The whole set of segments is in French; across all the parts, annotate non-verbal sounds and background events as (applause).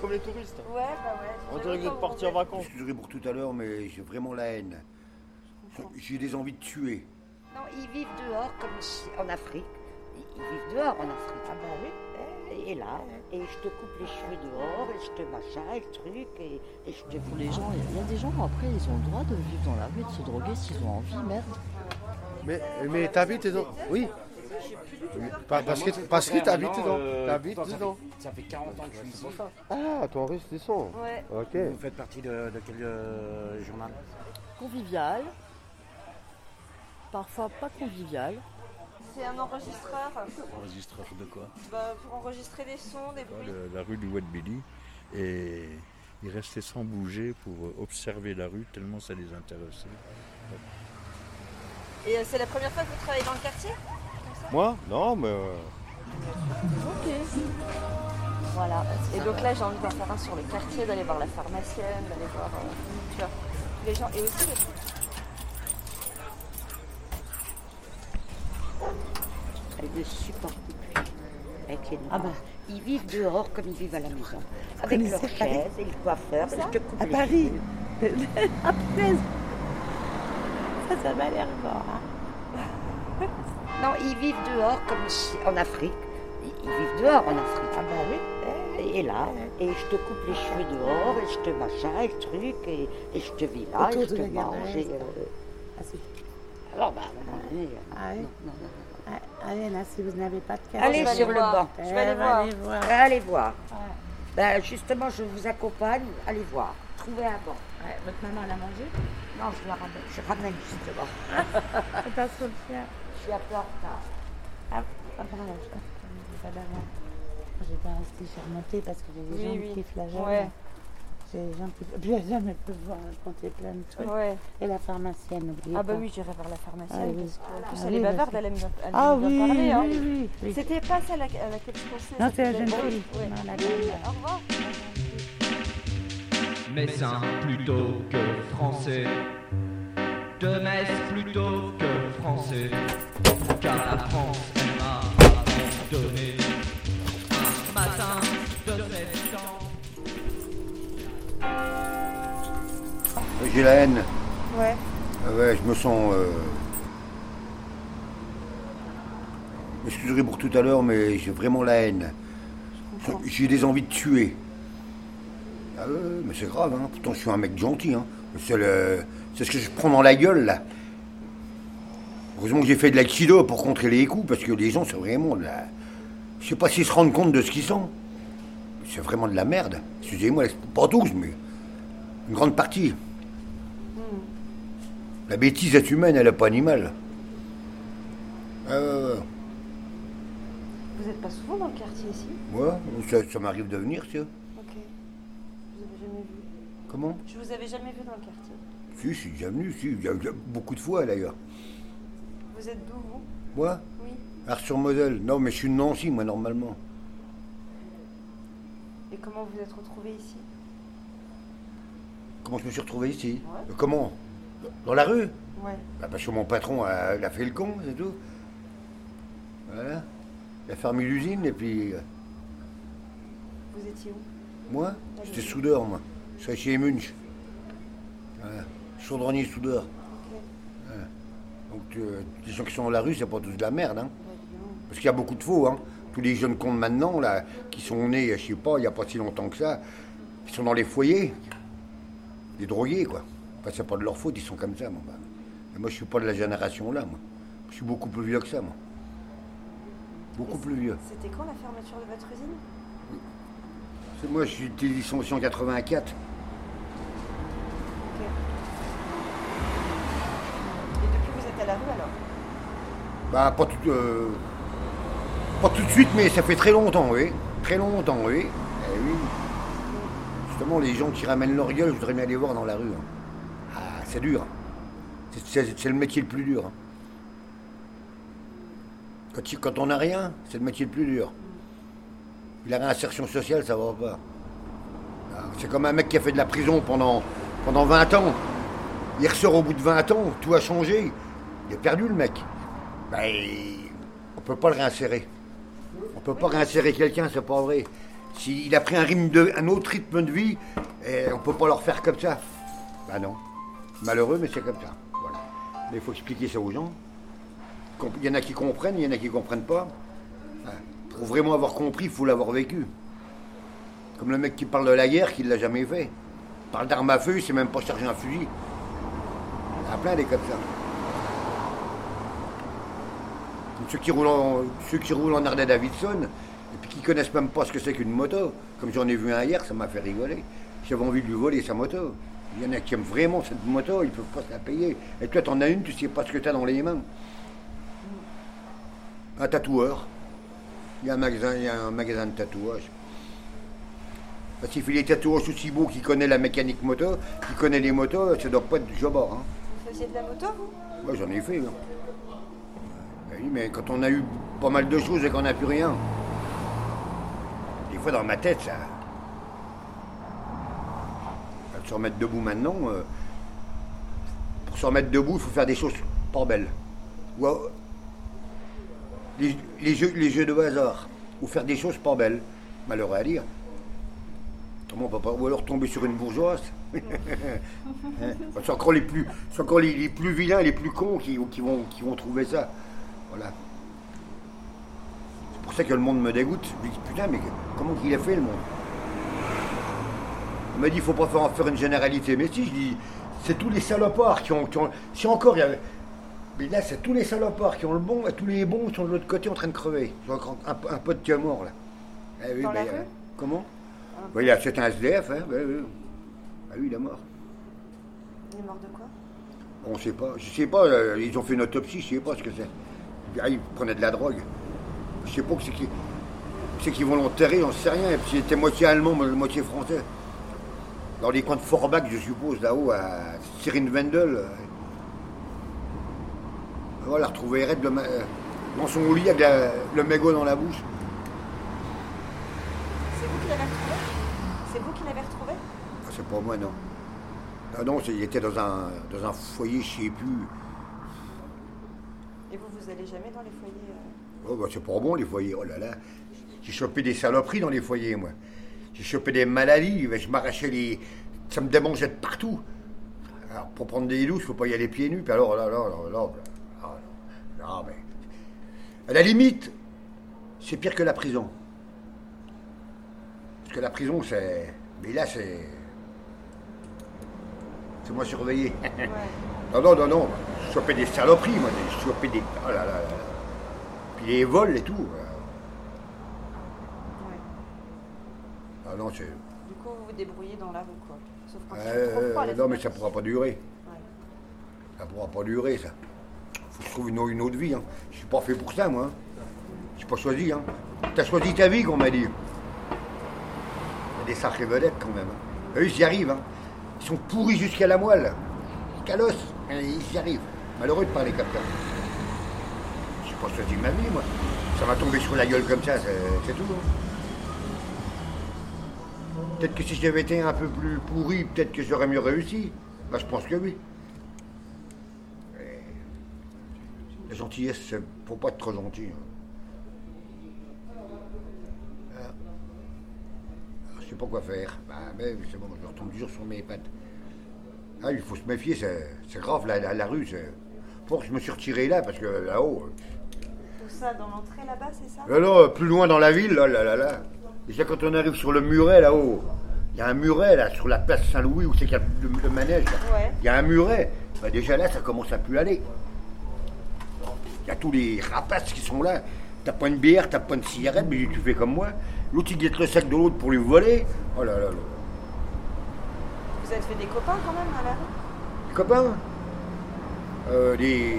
comme les touristes. Ouais, bah ouais. On dirait que vous êtes partis en vacances. Excusez pour tout à l'heure, mais j'ai vraiment la haine. J'ai des envies de tuer. Non, ils vivent dehors comme si- en Afrique. Ils vivent dehors en Afrique. Ah bah oui. Et là, et je te coupe les cheveux dehors, et je te machin, et le truc, et, et je te Pour les gens, il y a des gens après, ils ont le droit de vivre dans la rue, de se droguer s'ils ont envie, merde. Mais, mais t'habites Oui. Pa- Parce que, parce que t'habites dedans. T'habites dedans. Ça fait 40 ans que je suis ici. Ah, ton russe descend. Ouais. Ok. Vous faites partie de, de quel euh, journal? Convivial, parfois pas convivial. C'est un enregistreur Enregistreur de quoi? Bah, pour enregistrer des sons, des bruits. Le- La rue du Wat Billy. Et ils restaient sans bouger pour observer la rue tellement ça les intéressait. Et euh, c'est la première fois que vous travaillez dans le quartier? Moi Non, mais. euh, Ok. Voilà. Et donc là, j'ai envie d'en faire un sur le quartier, d'aller voir la pharmacienne, d'aller voir euh, tu vois, les gens. Et aussi les Elle ne supporte plus. Avec les ah bah. Ils vivent dehors comme ils vivent à la maison. Avec leurs chaises et le coiffeur. Je te coupe À les Paris. cheveux. (laughs) Ah, punaise. Ça, ça m'a l'air fort. hein. Non, ils vivent dehors comme si- en Afrique. Ils vivent dehors en Afrique. Ah bah oui. Et là, et je te coupe les cheveux dehors, et je te machin, et le truc, et, et je te vis là, et je te mange. Et, euh, Ah, alors, bah, à un moment donné, euh, Ah oui non, non, non, non. Ah, Allez, là, si vous n'avez pas de carte. Allez sur le banc. Je vais aller Eh, voir. Allez voir. Allez voir. Ben, justement, je vous accompagne. Allez voir. Trouvez un banc. Ouais, votre maman, elle a mangé? Non, je la ramène. Je ramène justement. C'est (laughs) pas trop faire. Je suis un peu en retard. Ah, pardon, je pas d'avant. J'étais restée sur remontée parce que j'ai des gens oui. qui flageolent. Ouais. J'ai des gens qui. Hommes, elles peuvent voir, compter plein de trucs. Ouais. Et la pharmacienne, n'oubliez Ah pas. bah oui, j'irai voir la pharmacienne Ah oui. parce qu'en plus Ah elle oui, est parce bavarde, que- elle aime bien, elle Ah aime bien oui, parler. hein. oui, oui. C'était pas celle à, laquelle je pensais. Non, c'est la jeune fille. la. Au revoir. Messin plutôt que français. De Metz plutôt que français. Car la France elle m'a abandonné. Un matin de septembre. J'ai la haine. Ouais. Ah ouais, je me sens. euh, Excusez pour tout à l'heure, mais j'ai vraiment la haine. J'ai des envies de tuer. Ah ouais, mais c'est grave, hein. Pourtant, je suis un mec gentil, hein. C'est le... c'est ce que je prends dans la gueule, là. Heureusement que j'ai fait de l'aïkido pour contrer les coups, parce que les gens, c'est vraiment de la... Je sais pas s'ils se rendent compte de ce qu'ils sont. C'est vraiment de la merde. Excusez-moi, pas tous, mais une grande partie. La bêtise est humaine, elle n'est pas animale. Ouais, ouais. Vous n'êtes pas souvent dans le quartier ici? Ça, ça m'arrive de venir, tu vois. Ok. Je vous avais jamais vu. Comment Je vous avais jamais vu dans le quartier. Si, je suis déjà venu, si, beaucoup de fois d'ailleurs. Vous êtes d'où vous? Moi? Oui. Ars-sur-Moselle. Non, mais je suis de Nancy, moi, normalement. Et comment vous êtes retrouvé ici? Comment je me suis retrouvé ici? Ouais. Euh, Comment? Dans la rue? Ouais. bah, Parce que mon patron a, il a fait le con, c'est tout. Voilà. Il a fermé l'usine et puis. euh, Vous étiez où? Moi? J'étais soudeur, moi. Je suis chez Munch. Voilà. Chaudronnier soudeur. Voilà. Donc, euh, les gens qui sont dans la rue, c'est pas tous de la merde, hein. Parce qu'il y a beaucoup de faux, hein. Tous les jeunes cons de maintenant, là, qui sont nés, je sais pas, il n'y a pas si longtemps que ça, qui sont dans les foyers. Des drogués, quoi. Enfin, c'est pas de leur faute, ils sont comme ça, moi. Et moi, je suis pas de la génération là, moi. Je suis beaucoup plus vieux que ça, moi. Beaucoup plus vieux. C'était quand la fermeture de votre usine? C'est moi, je suis été licencié en 84. Et depuis vous êtes à la rue alors Bah, pas tout, euh, pas tout de suite, mais ça fait très longtemps, oui. Très longtemps, oui. Eh. Justement, les gens qui ramènent leur gueule, je voudrais bien les voir dans la rue. hein. Ah, c'est dur. C'est le métier le plus dur. hein. Quand, tu- quand on n'a rien, c'est le métier le plus dur. La réinsertion sociale, ça va pas? Ah, C'est comme un mec qui a fait de la prison pendant, pendant 20 ans. Il ressort au bout de 20 ans, tout a changé. Il est perdu, le mec. Ben, on peut pas le réinsérer. On peut pas réinsérer quelqu'un, c'est pas vrai. S'il a pris un, rythme autre rythme de vie, et on peut pas leur faire comme ça. Bah non. Malheureux, mais c'est comme ça. Voilà. Mais il faut expliquer ça aux gens. Il y en a qui comprennent, il y en a qui comprennent pas. Pour vraiment avoir compris, il faut l'avoir vécu. Comme le mec qui parle de la guerre, qui ne l'a jamais fait. Il parle d'armes à feu, il sait même pas charger un fusil. Il y en a plein des comme ça. Comme Ceux qui roulent en, ceux qui roulent en Harley Davidson, et puis qui connaissent même pas ce que c'est qu'une moto. Comme j'en ai vu un hier, ça m'a fait rigoler. J'avais envie de lui voler sa moto. Il y en a qui aiment vraiment cette moto, ils peuvent pas se la payer. Et toi, t'en as une, tu sais pas ce que t'as dans les mains. Un tatoueur. Il y a un magasin, il y a un magasin de tatouage. Parce qu'il fait les tatouages aussi beaux qu'il connaît la mécanique moto, qu'il connaît les motos, ça doit pas être du jobard. Hein. Vous faisiez de la moto, vous? Moi, j'en ai fait. hein. Oui, mais quand on a eu pas mal de choses et qu'on n'a plus rien, des fois dans ma tête, ça. Faut Se remettre debout maintenant. euh, Pour se remettre debout, il faut faire des choses pas belles. Ou, euh, les, jeux, de hasard. Ou faire des choses pas belles. Malheureux à dire. Ou alors tomber sur une bourgeoise. (laughs) Hein? C'est encore les plus, encore les, plus vilains, les plus cons qui vont trouver ça. Voilà. C'est pour ça que le monde me dégoûte. Je me dis, putain, mais comment qu'il a fait le monde? On m'a dit, il faut pas faire, en faire une généralité. Mais si, je dis, c'est tous les salopards qui ont, qui ont- Si encore il y avait. Mais là, c'est tous les salopards qui ont le bon, et tous les bons sont de l'autre côté en train de crever. Un, un pote qui est mort, là. Eh oui, Dans la ben, rue? euh, Comment? Oui, il a- c'est un SDF, hein. ben, oui. Ah oui, il est mort. Il est mort de quoi? On ne sait pas. Je sais pas, euh, ils ont fait une autopsie, je sais pas ce que c'est. Ah, ils prenaient de la drogue. Je sais pas que c'est qui. C'est qu'ils vont l'enterrer, j'en sais rien. Et puis c'était moitié allemand, mo- moitié français. Dans les coins de Forbach, je suppose, là-haut, à Cyrine Wendel. Voilà, retrouver Red le ma- euh, dans son lit avec la- le mégot dans la bouche. C'est vous qui l'avez retrouvé? C'est vous qui l'avez retrouvé? Ah, c'est pas moi, non. Ah non, il était dans un, dans un foyer, je sais plus. Vous, allez jamais dans les foyers euh, Oh, bah, c'est pas bon, les foyers. Oh là là. J'ai chopé des saloperies dans les foyers, moi. J'ai chopé des maladies. Je m'arrachais les. Ça me démangeait de partout. Alors, pour prendre des douches, il faut pas y aller pieds nus. Puis alors, là, là, là, là, là, là, là, mais. À la limite, c'est pire que la prison. Parce que la prison, c'est. Mais là, c'est. C'est moi surveillé. (laughs) non, non, non, non. Je chopais des saloperies, moi. Je chopais des. Oh là là. Puis les vols et tout. euh. Ah non, c'est. Du coup, vous vous débrouillez dans la rue, quoi. Sauf quand Euh, trop froid, non, mais ça pourra pas durer. Ouais. Ça pourra pas durer, ça. Faut que je trouve une, une autre vie. Hein. Je suis pas fait pour ça, moi. hein. Je suis pas choisi. Hein. T'as choisi ta vie, qu'on m'a dit. Il y a des sacrés vedettes, quand même. hein. Eux, ils y arrivent. Hein. Ils sont pourris jusqu'à la moelle. Jusqu'à l'os. Ils y arrivent. Malheureux de parler comme ça. Je pas choisi ma vie, moi. Ça m'a tombé sur la gueule comme ça, c'est tout. hein. Peut-être que si j'avais été un peu plus pourri, peut-être que j'aurais mieux réussi. Je pense que oui. La gentillesse, faut pas être trop gentil. hein. Ah. Alors, je sais pas quoi faire. Bah, mais c'est bon, je retombe toujours sur mes pattes. Ah, il faut se méfier, c'est grave, la, la, la rue, c'est... Pour je me suis retiré là, parce que là-haut... euh, Tout ça dans l'entrée là-bas, c'est ça? Là, là, plus loin dans la ville, là, là, là, là. Déjà, quand on arrive sur le muret, là-haut, il y a un muret, là, sur la place Saint-Louis, où c'est qu'il y a le, le manège. Ouais. Il y a un muret. Bah, déjà, là, ça commence à plus aller. Il y a tous les rapaces qui sont là. T'as pas une bière, t'as pas une cigarette, mais tu fais comme moi. L'autre, il guette le sac de l'autre pour lui voler. Oh là là là. Vous avez fait des copains quand même à la rue? Des copains? Euh, des...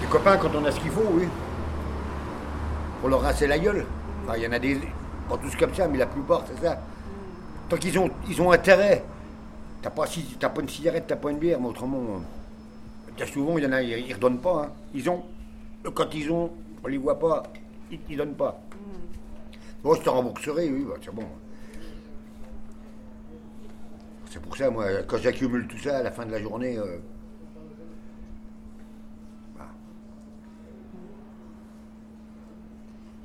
des copains quand on a ce qu'il faut, oui. Pour leur rincer la gueule. Enfin, il y en a des. Pas tous comme ça, mais la plupart, c'est ça. Tant qu'ils ont, ils ont intérêt. T'as pas, si, pas une cigarette, t'as pas une bière, mais autrement. euh, souvent, il y en a, ils, ils redonnent pas. hein. Ils ont. Quand ils ont, on les voit pas, ils, ils donnent pas. Bon, je te rembourserai, oui, bah, c'est bon. C'est pour ça, moi, quand j'accumule tout ça à la fin de la journée. euh,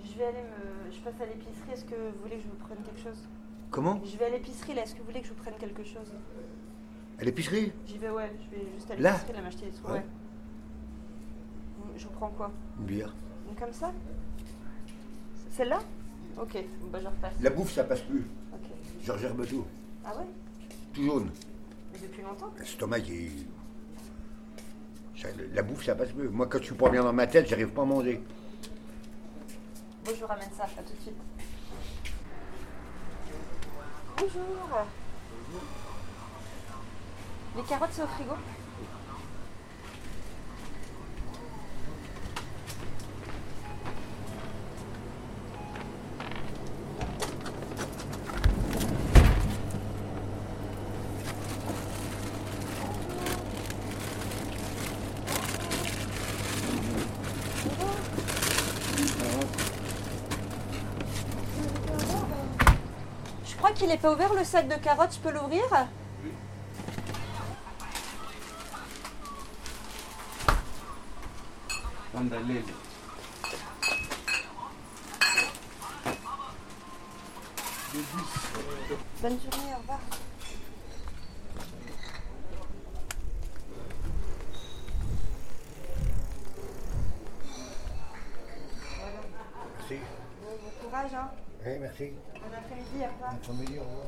Je vais aller me. Je passe à l'épicerie. Est-ce que vous voulez que je vous prenne quelque chose? Comment? Je vais à l'épicerie là. Est-ce que vous voulez que je vous prenne quelque chose? À l'épicerie? J'y vais, ouais. Je vais juste à Là? l'épicerie là m'acheter des trucs. Ouais. Ouais. Je vous prends quoi? Une bière. Une Comme ça? Celle-là? Ok. Bon, bah je repasse. La bouffe, ça passe plus. Ok. Georges Herbeteau. Ah ouais? Tout jaune. Mais depuis longtemps? L'estomac, il... ça- La bouffe, ça passe plus. Moi, quand je suis pas bien dans ma tête, j'arrive pas à manger. Bon, je vous ramène ça. À tout de suite. Bonjour. Les carottes, c'est au frigo Je crois qu'il n'est pas ouvert le sac de carottes, je peux l'ouvrir? Bonne journée, au revoir. Merci. Bon, bon courage, hein. Oui, merci. Bon après-midi, au revoir. Bon midi, au revoir.